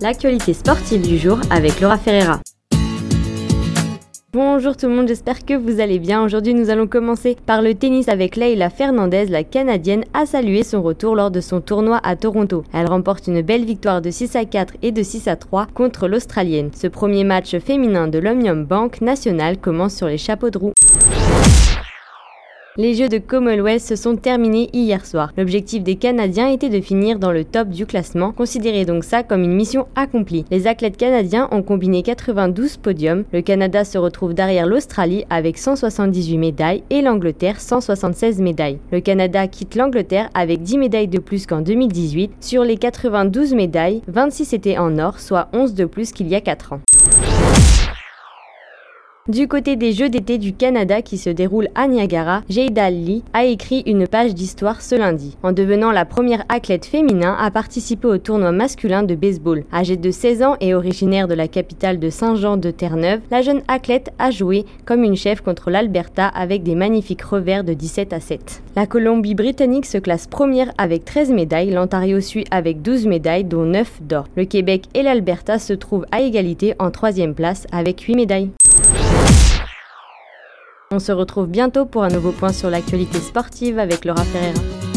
L'actualité sportive du jour avec Laura Ferreira. Bonjour tout le monde, j'espère que vous allez bien. Aujourd'hui, nous allons commencer par le tennis avec Leila Fernandez. La Canadienne a salué son retour lors de son tournoi à Toronto. Elle remporte une belle victoire de 6 à 4 et de 6 à 3 contre l'Australienne. Ce premier match féminin de l'Omnium Bank National commence sur les chapeaux de roue. Les Jeux de Commonwealth se sont terminés hier soir. L'objectif des Canadiens était de finir dans le top du classement, considérez donc ça comme une mission accomplie. Les athlètes canadiens ont combiné 92 podiums. Le Canada se retrouve derrière l'Australie avec 178 médailles et l'Angleterre 176 médailles. Le Canada quitte l'Angleterre avec 10 médailles de plus qu'en 2018. Sur les 92 médailles, 26 étaient en or, soit 11 de plus qu'il y a 4 ans. Du côté des Jeux d'été du Canada qui se déroulent à Niagara, Jada Lee a écrit une page d'histoire ce lundi, en devenant la première athlète féminin à participer au tournoi masculin de baseball. Âgée de 16 ans et originaire de la capitale de Saint-Jean-de-Terre-Neuve, la jeune athlète a joué comme une chef contre l'Alberta avec des magnifiques revers de 17 à 7. La Colombie-Britannique se classe première avec 13 médailles, l'Ontario suit avec 12 médailles dont 9 d'or. Le Québec et l'Alberta se trouvent à égalité en troisième place avec 8 médailles. On se retrouve bientôt pour un nouveau point sur l'actualité sportive avec Laura Ferreira.